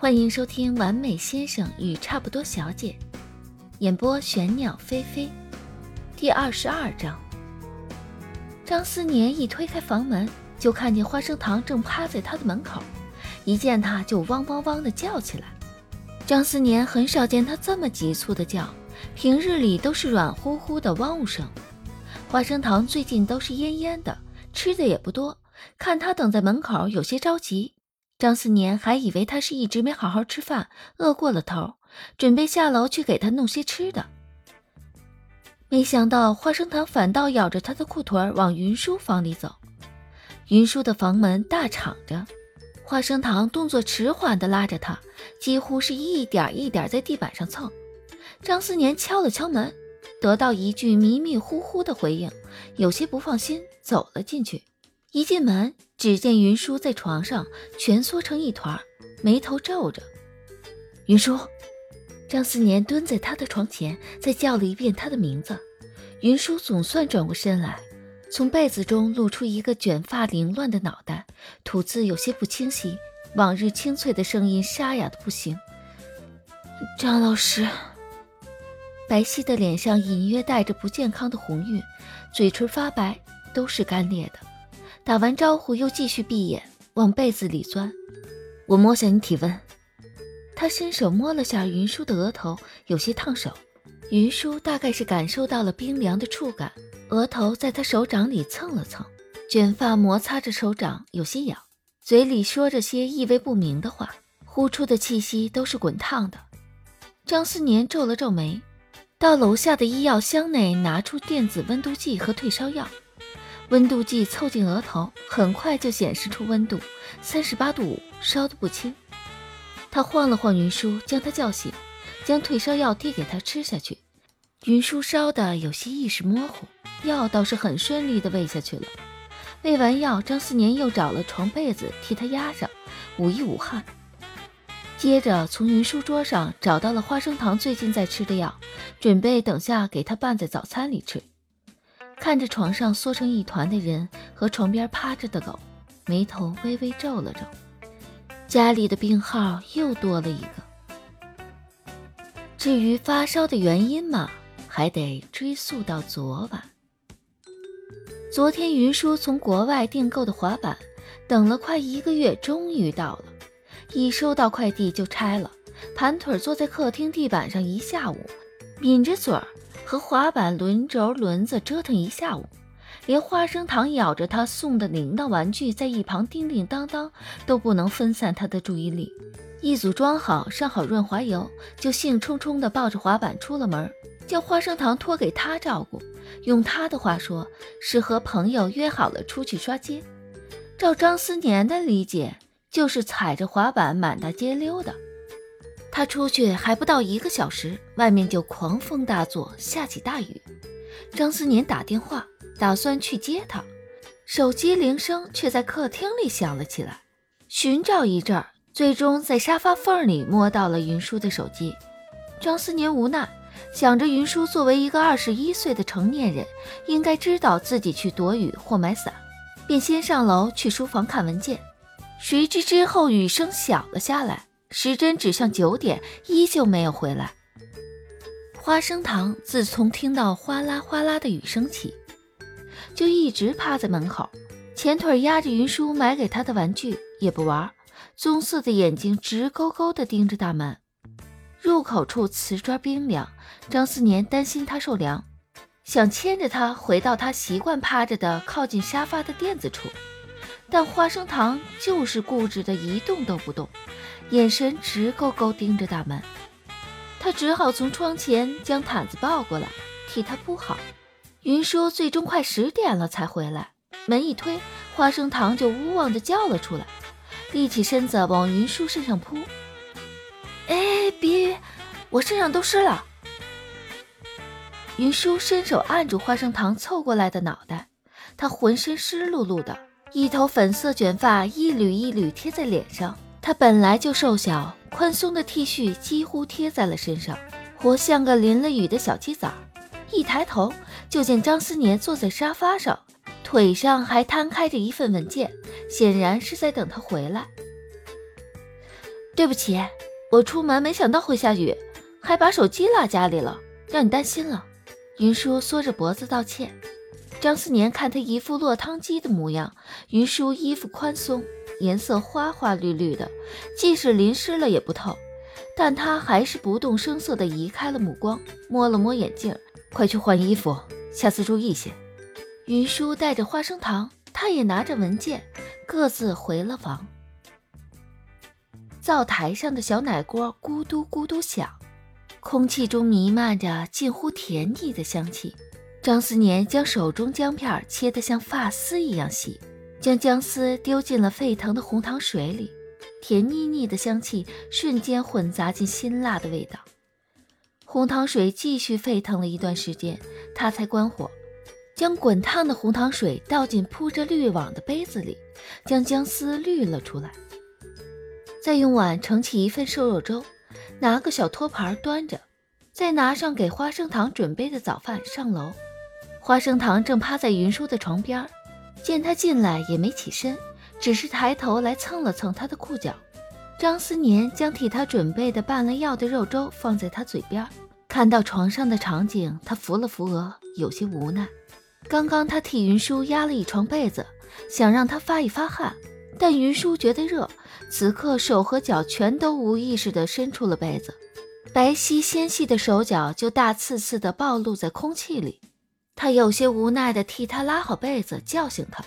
欢迎收听《完美先生与差不多小姐》，演播玄鸟飞飞，第二十二章。张思年一推开房门，就看见花生糖正趴在他的门口，一见他就汪汪汪的叫起来。张思年很少见他这么急促的叫，平日里都是软乎乎的汪呜声。花生糖最近都是蔫蔫的，吃的也不多，看他等在门口，有些着急。张思年还以为他是一直没好好吃饭，饿过了头，准备下楼去给他弄些吃的。没想到花生糖反倒咬着他的裤腿往云舒房里走。云舒的房门大敞着，花生糖动作迟缓地拉着他，几乎是一点一点在地板上蹭。张思年敲了敲门，得到一句迷迷糊糊的回应，有些不放心，走了进去。一进门，只见云舒在床上蜷缩成一团，眉头皱着。云舒，张思年蹲在他的床前，再叫了一遍他的名字。云舒总算转过身来，从被子中露出一个卷发凌乱的脑袋，吐字有些不清晰，往日清脆的声音沙哑的不行。张老师，白皙的脸上隐约带着不健康的红晕，嘴唇发白，都是干裂的。打完招呼，又继续闭眼往被子里钻。我摸下你体温。他伸手摸了下云舒的额头，有些烫手。云舒大概是感受到了冰凉的触感，额头在他手掌里蹭了蹭，卷发摩擦着手掌，有些痒，嘴里说着些意味不明的话，呼出的气息都是滚烫的。张思年皱了皱眉，到楼下的医药箱内拿出电子温度计和退烧药。温度计凑近额头，很快就显示出温度三十八度五，烧得不轻。他晃了晃云舒，将他叫醒，将退烧药递给他吃下去。云舒烧得有些意识模糊，药倒是很顺利地喂下去了。喂完药，张思年又找了床被子替他压上，捂一捂汗。接着从云舒桌上找到了花生糖最近在吃的药，准备等下给他拌在早餐里吃。看着床上缩成一团的人和床边趴着的狗，眉头微微皱了皱。家里的病号又多了一个。至于发烧的原因嘛，还得追溯到昨晚。昨天云舒从国外订购的滑板，等了快一个月，终于到了。一收到快递就拆了，盘腿坐在客厅地板上一下午，抿着嘴儿。和滑板轮轴轮子折腾一下午，连花生糖咬着他送的铃铛玩具在一旁叮叮当当，都不能分散他的注意力。一组装好、上好润滑油，就兴冲冲地抱着滑板出了门，将花生糖托给他照顾。用他的话说，是和朋友约好了出去刷街。照张思年的理解，就是踩着滑板满大街溜达。他出去还不到一个小时，外面就狂风大作，下起大雨。张思年打电话，打算去接他，手机铃声却在客厅里响了起来。寻找一阵，最终在沙发缝里摸到了云舒的手机。张思年无奈，想着云舒作为一个二十一岁的成年人，应该知道自己去躲雨或买伞，便先上楼去书房看文件。谁知之后雨声小了下来。时针指向九点，依旧没有回来。花生糖自从听到哗啦哗啦的雨声起，就一直趴在门口，前腿压着云舒买给他的玩具，也不玩，棕色的眼睛直勾勾地盯着大门。入口处瓷砖冰凉，张思年担心他受凉，想牵着他回到他习惯趴着的靠近沙发的垫子处，但花生糖就是固执的一动都不动。眼神直勾勾盯着大门，他只好从窗前将毯子抱过来，替他铺好。云舒最终快十点了才回来，门一推，花生糖就呜汪的叫了出来，立起身子往云舒身上扑。哎，别，我身上都湿了。云舒伸手按住花生糖凑过来的脑袋，他浑身湿漉漉的，一头粉色卷发一缕一缕贴在脸上。他本来就瘦小，宽松的 T 恤几乎贴在了身上，活像个淋了雨的小鸡仔。一抬头就见张思年坐在沙发上，腿上还摊开着一份文件，显然是在等他回来。对不起，我出门没想到会下雨，还把手机落家里了，让你担心了。云舒缩着脖子道歉。张思年看他一副落汤鸡的模样，云舒衣服宽松，颜色花花绿绿的，即使淋湿了也不透。但他还是不动声色地移开了目光，摸了摸眼镜，快去换衣服，下次注意些。云舒带着花生糖，他也拿着文件，各自回了房。灶台上的小奶锅咕嘟咕嘟响，空气中弥漫着近乎甜腻的香气。张思年将手中姜片切得像发丝一样细，将姜丝丢进了沸腾的红糖水里，甜腻腻的香气瞬间混杂进辛辣的味道。红糖水继续沸腾了一段时间，他才关火，将滚烫的红糖水倒进铺着滤网的杯子里，将姜丝滤了出来，再用碗盛起一份瘦肉粥，拿个小托盘端着，再拿上给花生糖准备的早饭上楼。花生糖正趴在云舒的床边，见他进来也没起身，只是抬头来蹭了蹭他的裤脚。张思年将替他准备的拌了药的肉粥放在他嘴边，看到床上的场景，他扶了扶额，有些无奈。刚刚他替云舒压了一床被子，想让他发一发汗，但云舒觉得热，此刻手和脚全都无意识地伸出了被子，白皙纤细的手脚就大刺刺地暴露在空气里。他有些无奈地替他拉好被子，叫醒他。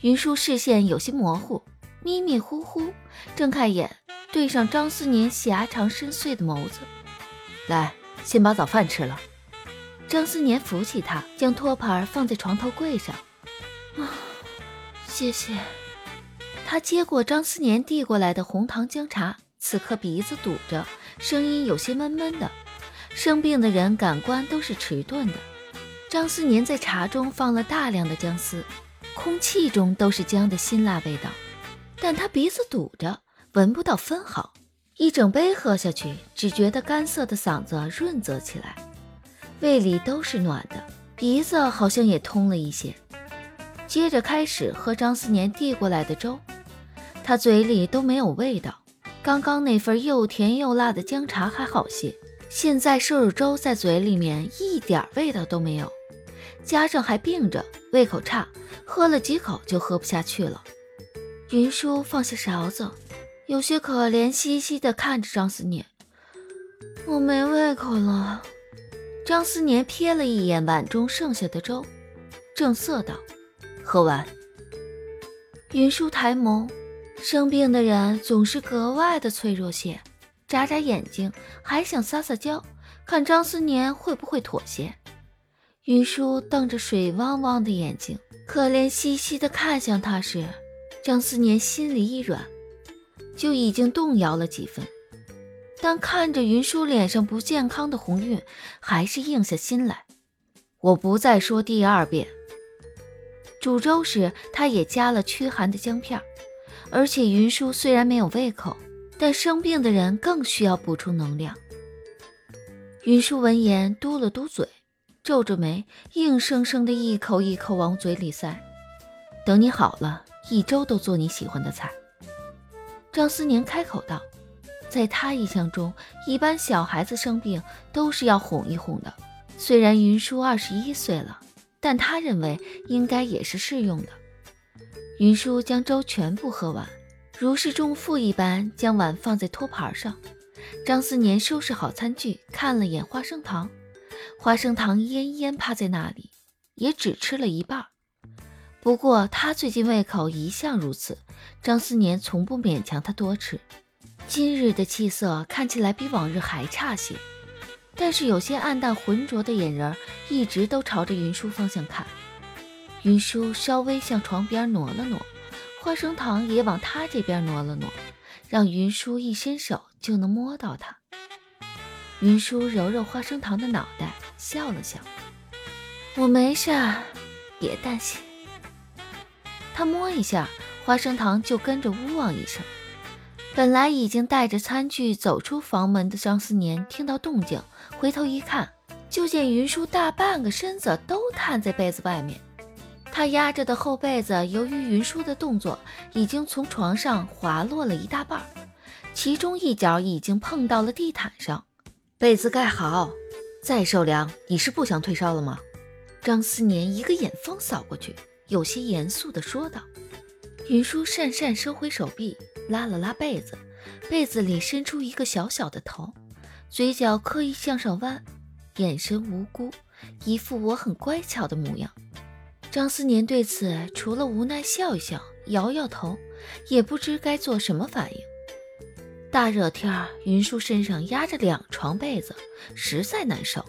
云舒视线有些模糊，迷迷糊糊睁开眼，对上张思年狭长深邃的眸子。来，先把早饭吃了。张思年扶起他，将托盘放在床头柜上。啊，谢谢。他接过张思年递过来的红糖姜茶，此刻鼻子堵着，声音有些闷闷的。生病的人感官都是迟钝的。张思年在茶中放了大量的姜丝，空气中都是姜的辛辣味道，但他鼻子堵着，闻不到分毫。一整杯喝下去，只觉得干涩的嗓子润泽起来，胃里都是暖的，鼻子好像也通了一些。接着开始喝张思年递过来的粥，他嘴里都没有味道。刚刚那份又甜又辣的姜茶还好些，现在瘦肉粥在嘴里面一点味道都没有。加上还病着，胃口差，喝了几口就喝不下去了。云舒放下勺子，有些可怜兮兮地看着张思年：“我没胃口了。”张思年瞥了一眼碗中剩下的粥，正色道：“喝完。”云舒抬眸，生病的人总是格外的脆弱些，眨眨眼睛，还想撒撒娇，看张思年会不会妥协。云舒瞪着水汪汪的眼睛，可怜兮兮地看向他时，张思年心里一软，就已经动摇了几分。但看着云舒脸上不健康的红晕，还是硬下心来。我不再说第二遍。煮粥时，他也加了驱寒的姜片，而且云舒虽然没有胃口，但生病的人更需要补充能量。云舒闻言嘟了嘟嘴。皱着眉，硬生生的一口一口往嘴里塞。等你好了，一周都做你喜欢的菜。张思年开口道，在他印象中，一般小孩子生病都是要哄一哄的。虽然云舒二十一岁了，但他认为应该也是适用的。云舒将粥全部喝完，如释重负一般将碗放在托盘上。张思年收拾好餐具，看了眼花生糖。花生糖奄奄趴在那里，也只吃了一半。不过他最近胃口一向如此，张思年从不勉强他多吃。今日的气色看起来比往日还差些，但是有些暗淡浑浊的眼仁一直都朝着云舒方向看。云舒稍微向床边挪了挪，花生糖也往他这边挪了挪，让云舒一伸手就能摸到他。云舒揉揉花生糖的脑袋，笑了笑：“我没事，别担心。”他摸一下花生糖，就跟着呜汪一声。本来已经带着餐具走出房门的张思年听到动静，回头一看，就见云舒大半个身子都探在被子外面。他压着的厚被子，由于云舒的动作，已经从床上滑落了一大半。其中一角已经碰到了地毯上。被子盖好，再受凉。你是不想退烧了吗？张思年一个眼风扫过去，有些严肃地说道。云舒讪讪收回手臂，拉了拉被子，被子里伸出一个小小的头，嘴角刻意向上弯，眼神无辜，一副我很乖巧的模样。张思年对此除了无奈笑一笑，摇摇头，也不知该做什么反应。大热天，云舒身上压着两床被子，实在难受。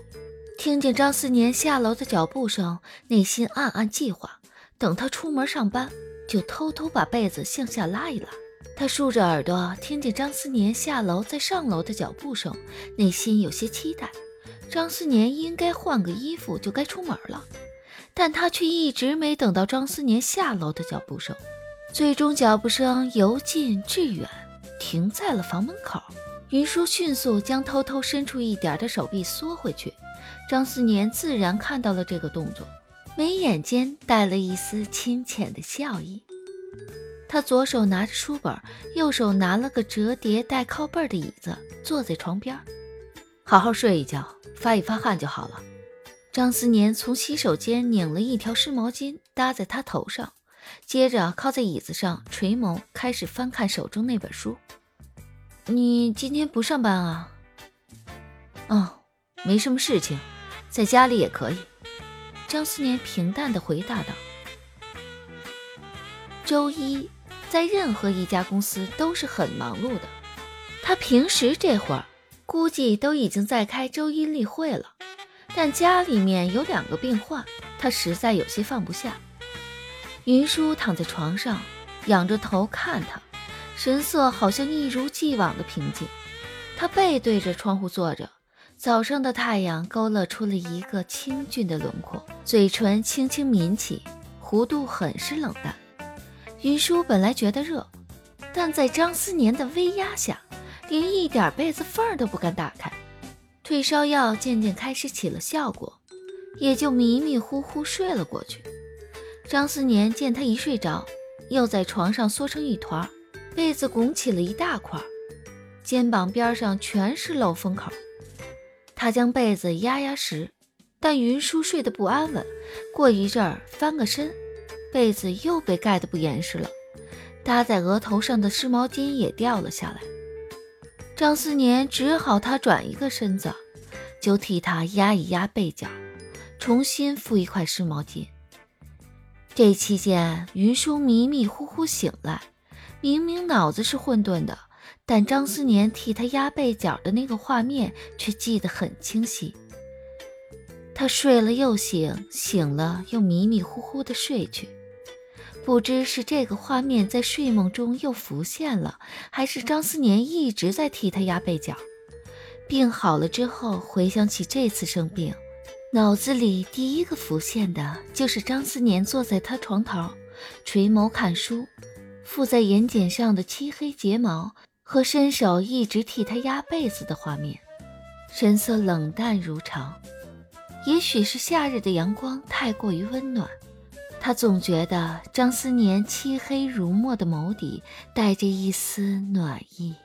听见张思年下楼的脚步声，内心暗暗计划：等他出门上班，就偷偷把被子向下拉一拉。他竖着耳朵，听见张思年下楼再上楼的脚步声，内心有些期待。张思年应该换个衣服就该出门了，但他却一直没等到张思年下楼的脚步声。最终，脚步声由近至远。停在了房门口，云舒迅速将偷偷伸出一点的手臂缩回去。张思年自然看到了这个动作，眉眼间带了一丝亲浅的笑意。他左手拿着书本，右手拿了个折叠带靠背的椅子，坐在床边，好好睡一觉，发一发汗就好了。张思年从洗手间拧了一条湿毛巾搭在他头上。接着靠在椅子上，垂眸开始翻看手中那本书。你今天不上班啊？哦，没什么事情，在家里也可以。张思年平淡的回答道。周一在任何一家公司都是很忙碌的，他平时这会儿估计都已经在开周一例会了，但家里面有两个病患，他实在有些放不下。云舒躺在床上，仰着头看他，神色好像一如既往的平静。他背对着窗户坐着，早上的太阳勾勒出了一个清俊的轮廓，嘴唇轻轻抿起，弧度很是冷淡。云舒本来觉得热，但在张思年的威压下，连一点被子缝都不敢打开。退烧药渐渐开始起了效果，也就迷迷糊糊睡了过去。张思年见他一睡着，又在床上缩成一团，被子拱起了一大块，肩膀边上全是漏风口。他将被子压压实，但云舒睡得不安稳，过一阵儿翻个身，被子又被盖得不严实了，搭在额头上的湿毛巾也掉了下来。张思年只好他转一个身子，就替他压一压被角，重新敷一块湿毛巾。这期间，云舒迷迷糊糊醒来，明明脑子是混沌的，但张思年替他压被角的那个画面却记得很清晰。他睡了又醒，醒了又迷迷糊糊的睡去，不知是这个画面在睡梦中又浮现了，还是张思年一直在替他压被角。病好了之后，回想起这次生病。脑子里第一个浮现的就是张思年坐在他床头，垂眸看书，附在眼睑上的漆黑睫毛和伸手一直替他压被子的画面，神色冷淡如常。也许是夏日的阳光太过于温暖，他总觉得张思年漆黑如墨的眸底带着一丝暖意。